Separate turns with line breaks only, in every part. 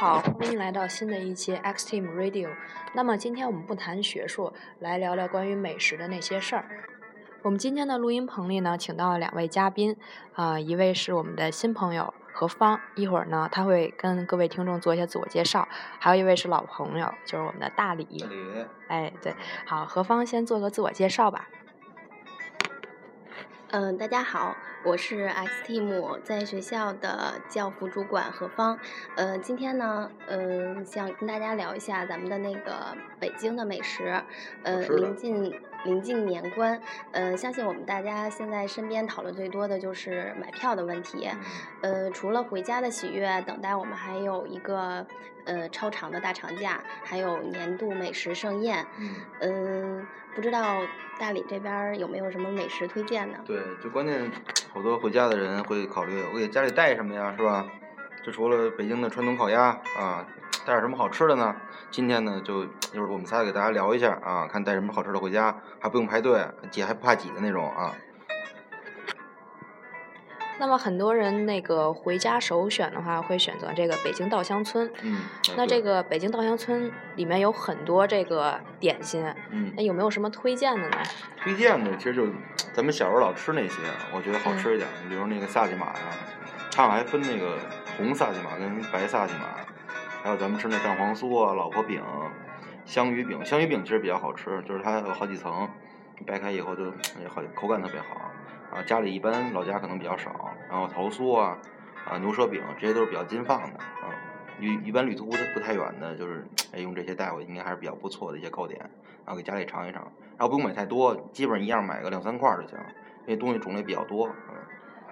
好，欢迎来到新的一期 X Team Radio。那么今天我们不谈学术，来聊聊关于美食的那些事儿。我们今天的录音棚里呢，请到了两位嘉宾，啊、一位是我们的新朋友何芳，一会儿呢他会跟各位听众做一下自我介绍；还有一位是老朋友，就是我们的大李。
这里
哎，对，好，何芳先做个自我介绍吧。
嗯，大家好，我是 X Team 在学校的教辅主管何芳。呃，今天呢，嗯、想跟大家聊一下咱们的那个北京的美食。呃，临近临近年关，呃，相信我们大家现在身边讨论最多的就是买票的问题。呃，除了回家的喜悦，等待我们还有一个呃超长的大长假，还有年度美食盛宴。
嗯，
嗯，不知道大理这边儿有没有什么美食推荐呢？
对，就关键好多回家的人会考虑，我给家里带什么呀，是吧？就除了北京的传统烤鸭啊，带点什么好吃的呢？今天呢，就就是我们仨给大家聊一下啊，看带什么好吃的回家，还不用排队，挤还不怕挤的那种啊。
那么很多人那个回家首选的话，会选择这个北京稻香村。
嗯，
那这个北京稻香村里面有很多这个点心，
嗯
那，有没有什么推荐的呢？
推荐的其实就咱们小时候老吃那些，我觉得好吃一点。你比如那个萨琪玛呀，它好像还分那个红萨琪玛跟白萨琪玛，还有咱们吃那蛋黄酥啊、老婆饼、香鱼饼。香鱼饼其实比较好吃，就是它有好几层，掰开以后就好口感特别好。啊，家里一般老家可能比较少，然后桃酥啊、啊牛舌饼这些都是比较金放的啊。一一般旅途不不太远的，就是哎用这些带回去，应该还是比较不错的一些糕点，然后给家里尝一尝。然后不用买太多，基本上一样买个两三块儿就行，因为东西种类比较多。嗯，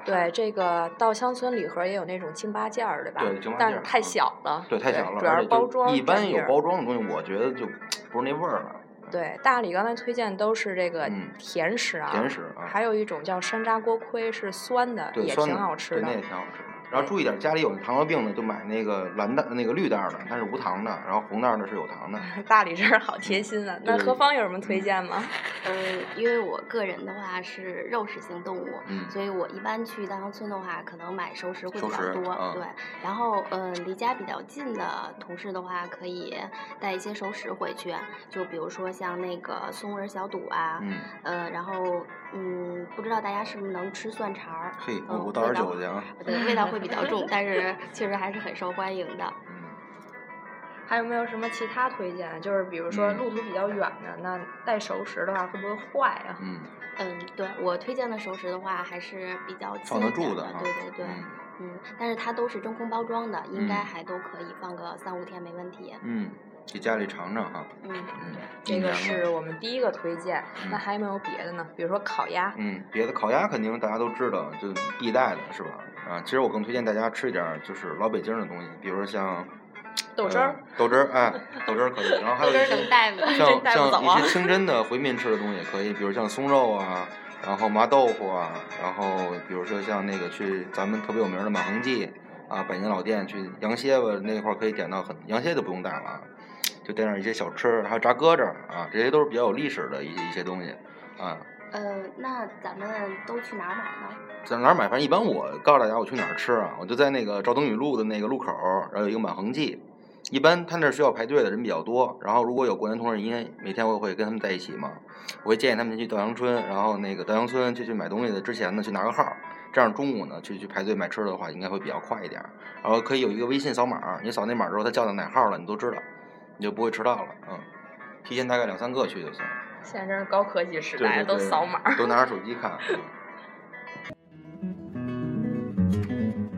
对，这个稻香村礼盒也有那种京八件儿，对吧？
对京八件
但是太小了。
对，太小了，
主要是包装
一般有包装的东西，我觉得就不是那味儿了。
对，大理刚才推荐都是这个
嗯
甜食啊，
甜食啊
还有一种叫山楂锅盔，是酸的，也挺好吃的
对，那。也挺好吃的。然后注意点，家里有糖尿病的就买那个蓝袋那个绿袋儿的，它是无糖的，然后红袋儿的是有糖的。
大理这儿好贴心啊！那何芳有什么推荐吗？
嗯，因为我个人的话是肉食性动物，
嗯
所以我一般去稻香村的话，可能买熟食会比较多。
嗯
对，然后嗯，离家比较近的同事的话，可以带一些熟食回去，就比如说像那个松仁小肚啊，
嗯，
呃，然后嗯，不知道大家是不是能吃蒜肠儿？
嘿，
嗯
我我倒点
味道
酒去啊。
对，味道会比较重，但是 确实还是很受欢迎的。
嗯，
还有没有什么其他推荐？啊就是比如说
嗯
路途比较远的，那带熟食的话会不会坏啊？
嗯，
嗯，对我推荐的熟食的话，还是比较
放得住的
对对对，
嗯
嗯，但是它都是真空包装的，应该
嗯
还都可以放个三五天没问题。
嗯，给家里尝尝哈。
嗯，
嗯，
这个是我们第一个推荐。那
嗯
还有没有别的呢？比如说烤鸭。
嗯，别的烤鸭肯定大家都知道，就必带的是吧？啊，其实我更推荐大家吃一点儿就是老北京的东西，比如说像
豆汁儿
呃豆汁儿，哎，豆汁儿可以，然后还有
豆汁儿
一些
能带吗
像像一些清真的回民吃的东西也可以，比如像松肉啊，然后麻豆腐啊，然后比如说像那个去咱们特别有名的满恒记啊，百年老店去羊蝎子那块儿可以点到很羊蝎就不用带了啊，就点点一些小吃，还有炸鸽子儿啊，这些都是比较有历史的一些一些东西啊。
呃，那咱们都去哪儿买呢？
在哪儿买？反正一般我告诉大家我去哪儿吃啊，我就在那个赵登禹路的那个路口儿，然后有一个满恒记。一般他那儿需要排队的人比较多，然后如果有过年同事，因为每天我会跟他们在一起嘛，我会建议他们去稻香村，然后那个稻香村去去买东西的之前呢，去拿个号儿，这样中午呢去去排队买吃的话，应该会比较快一点儿。然后可以有一个微信扫码儿，你扫那码儿之后，他叫到哪号儿了，你都知道，你就不会迟到了。嗯，提前大概两三个去就行。
现在真是高科技时代，都扫码。
都拿着手机看。嗯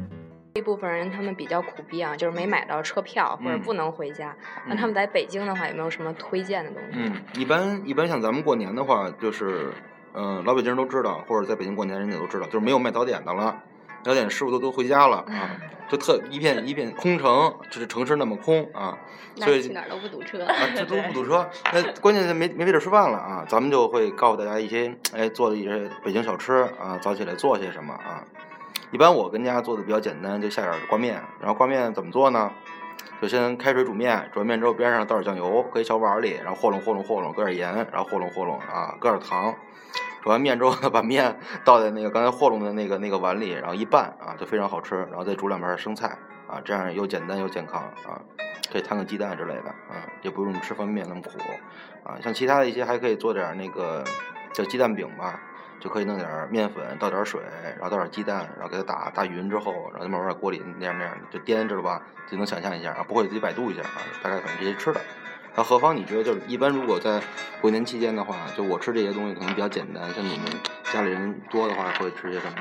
一部分人他们比较苦逼啊，就是没买到车票或者
嗯
不能回家。那
嗯
他们在北京的话，有没有什么推荐的东西？
嗯，一般一般像咱们过年的话，就是，嗯、老北京人都知道，或者在北京过年人家都知道，就是没有卖早点的了，早点师傅都都回家了啊，就特一片一片空城，就是城市那么空啊，所以
去哪儿都不堵车。
啊，这都不堵车。那关键是没没地儿吃饭了啊，咱们就会告诉大家一些，哎，做的一些北京小吃啊，早起来做些什么啊。一般我跟家做的比较简单，就下点儿挂面，然后挂面怎么做呢？就先开水煮面，煮完面之后边上倒点酱油，搁一小碗里，然后和拢和拢和拢，搁点盐，然后和拢和拢啊，搁点糖，煮完面之后，把面倒在那个刚才和弄的那个那个碗里，然后一拌啊，就非常好吃。然后再煮两盘生菜啊，这样又简单又健康啊，可以摊个鸡蛋之类的啊，也不用吃方便面那么苦啊。像其他的一些还可以做点那个叫鸡蛋饼吧。就可以弄点面粉，倒点水，然后倒点鸡蛋，然后给它打打匀之后，然后慢慢在锅里那样那样就颠，知道吧？就能想象一下啊，不会自己百度一下啊，大概反正这些吃的。那何芳你觉得就是一般如果在过年期间的话，就我吃这些东西可能比较简单，像你们家里人多的话会吃些什么？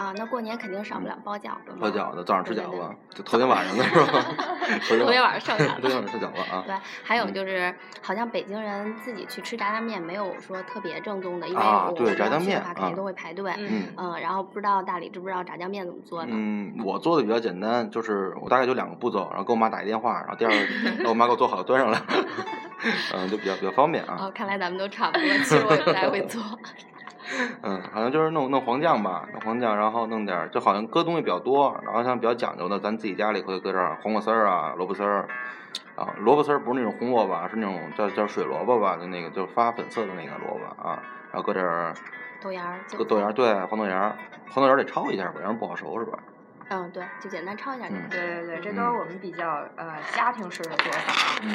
啊，那过年肯定少不了包饺子。
包饺子，早上吃饺子，就头天晚上的是吧？
头天晚上剩
下的。头天晚上吃饺子啊。
对，还有就是，好像北京人自己去吃炸酱面，没有说特别正宗的，因为
啊，对，炸酱面
的话肯定都会排队。嗯。嗯，然后不知道大理知不知道炸酱面怎么做呢？
嗯，我做的比较简单，就是我大概就两个步骤，然后给我妈打一电话，然后第二个让我妈给我做好端上来，嗯，就比较比较方便啊。
哦，看来咱们都差不多，其实我也不太会做。
嗯，好像就是弄弄黄酱吧，弄黄酱，然后弄点儿，就好像搁东西比较多，然后像比较讲究的，咱自己家里会搁点儿黄瓜丝儿啊、萝卜丝儿，啊，萝卜丝儿不是那种红萝卜，是那种叫叫水萝卜吧，就那个就发粉色的那个萝卜啊，然后搁点儿
豆芽儿，
搁豆芽儿，对，黄豆芽儿，黄豆芽儿得焯一下吧，要不然不好熟是吧？
嗯，对，就简单焯一下就可以。
对对对，这都是我们比较呃家庭式的做法。
嗯。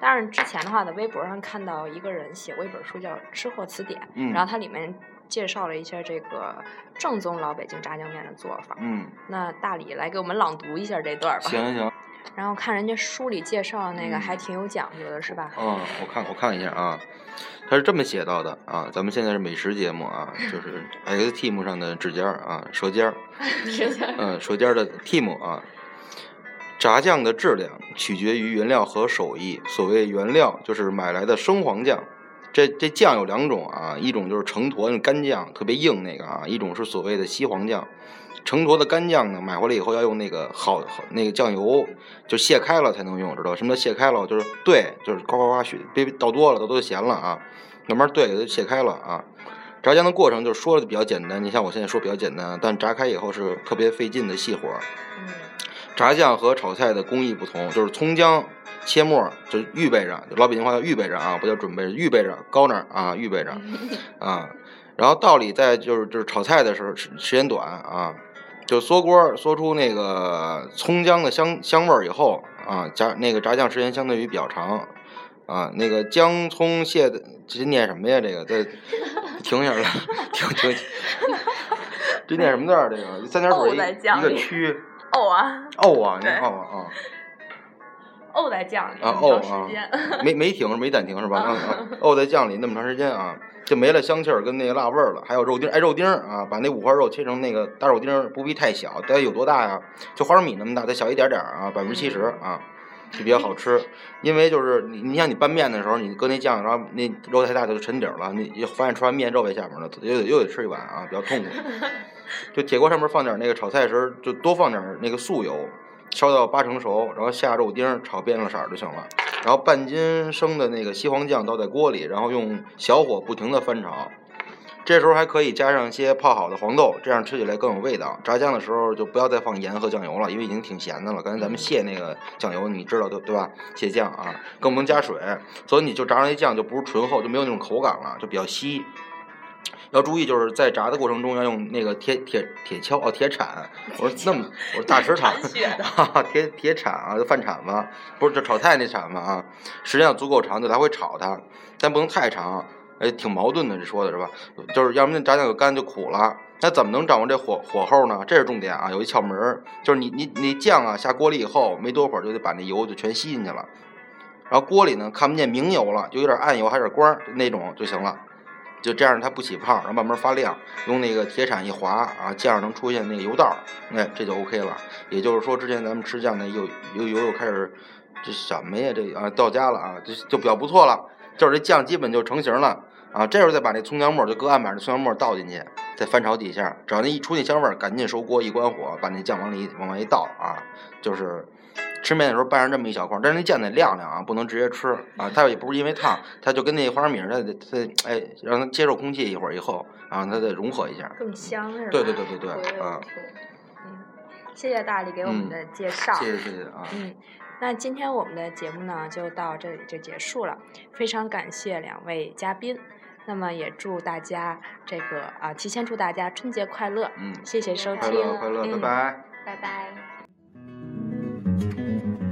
但是之前的话，在微博上看到一个人写过一本书叫《吃货词典》，然后它里面。介绍了一下这个正宗老北京炸酱面的做法。
嗯，
那大理来给我们朗读一下这段吧。
行行。
然后看人家书里介绍的那个还挺有讲究的，是吧？
嗯，我看我看一下啊，他是这么写到的啊。咱们现在是美食节目啊，就是 X Team 上的指尖啊，舌尖儿。
舌尖。
嗯，舌尖的 Team 啊。炸酱的质量取决于原料和手艺。所谓原料，就是买来的生黄酱。这这酱有两种啊，一种就是成坨那干酱，特别硬那个啊；一种是所谓的西黄酱。成坨的干酱呢，买回来以后要用那个好那个酱油，就卸开了才能用，知道？什么叫卸开了？就是兑，就是呱呱呱血，别倒多了，都都咸了啊。慢慢兑，给它卸开了啊。炸酱的过程就是说的比较简单，你像我现在说比较简单，但炸开以后是特别费劲的细活。
嗯。
炸酱和炒菜的工艺不同，就是葱姜。切末就预备着，老北京话叫预备着啊，不叫准备，预备着高那儿啊，预备着 啊。然后道理在就是就是炒菜的时候时时间短啊，就缩锅缩出那个葱姜的香香味儿以后啊，加那个炸酱时间相对于比较长啊。那个姜葱蟹的这念什么呀？这个再 停下来，停停。这念什么字儿？这个三点水一个区。
哦啊。
哦啊，你看啊啊。
沤在酱里啊沤啊，
没没停没暂停是吧？啊在酱里那么长时间啊，就没了香气儿跟那个辣味儿了。还有肉丁，哎，肉丁啊，把那五花肉切成那个大肉丁，不必太小，大概有多大呀？就花生米那么大，再小一点点啊，百分之七十啊，就比较好吃。因为就是你，你像你拌面的时候，你搁那酱，然后那肉太大就沉底儿了，你发现吃完面肉在下面了，又得又得吃一碗啊，比较痛苦。就铁锅上面放点那个炒菜时，就多放点那个素油。烧到八成熟，然后下肉丁，炒变了色儿就行了。然后半斤生的那个西黄酱倒在锅里，然后用小火不停的翻炒。这时候还可以加上一些泡好的黄豆，这样吃起来更有味道。炸酱的时候就不要再放盐和酱油了，因为已经挺咸的了。刚才咱们卸那个酱油，你知道对对吧？卸酱啊，更不能加水，所以你就炸出来酱就不是醇厚，就没有那种口感了，就比较稀。要注意，就是在炸的过程中要用那个铁铁铁锹哦，铁铲。我说那么，我说大石铲，铁铁铲啊，就饭铲子，不是就炒菜那铲子啊。时间要足够长，就来回炒它，但不能太长。哎，挺矛盾的，这说的是吧？就是要不你炸酱就干就苦了。那怎么能掌握这火火候呢？这是重点啊，有一窍门，就是你你你酱啊下锅里以后，没多会儿就得把那油就全吸进去了。然后锅里呢看不见明油了，就有点暗油，还有点光那种就行了。就这样，它不起泡，然后慢慢发亮。用那个铁铲一划啊，酱能出现那个油道，哎，这就 OK 了。也就是说，之前咱们吃酱那又又油又开始这什么呀？这啊到家了啊，就就比较不错了。就是这酱基本就成型了啊。这时候再把那葱姜末就搁案板的葱姜末倒进去，再翻炒几下，只要那一出那香味儿，赶紧收锅，一关火，把那酱往里往外一倒啊，就是。吃面的时候拌上这么一小块，但是那酱得晾晾啊，不能直接吃啊。它也不是因为烫，它就跟那花生米似的，它哎让它接受空气一会儿以后，然后它再融合一下，
更香是吧？
对对对对对，啊。
嗯，谢谢大力给我们的介绍。
谢谢谢谢啊。
嗯，那今天我们的节目呢就到这里就结束了，非常感谢两位嘉宾。那么也祝大家这个啊，提前祝大家春节快乐。
嗯，
谢谢收
快
听，
乐快乐，拜
嗯
拜。
拜拜。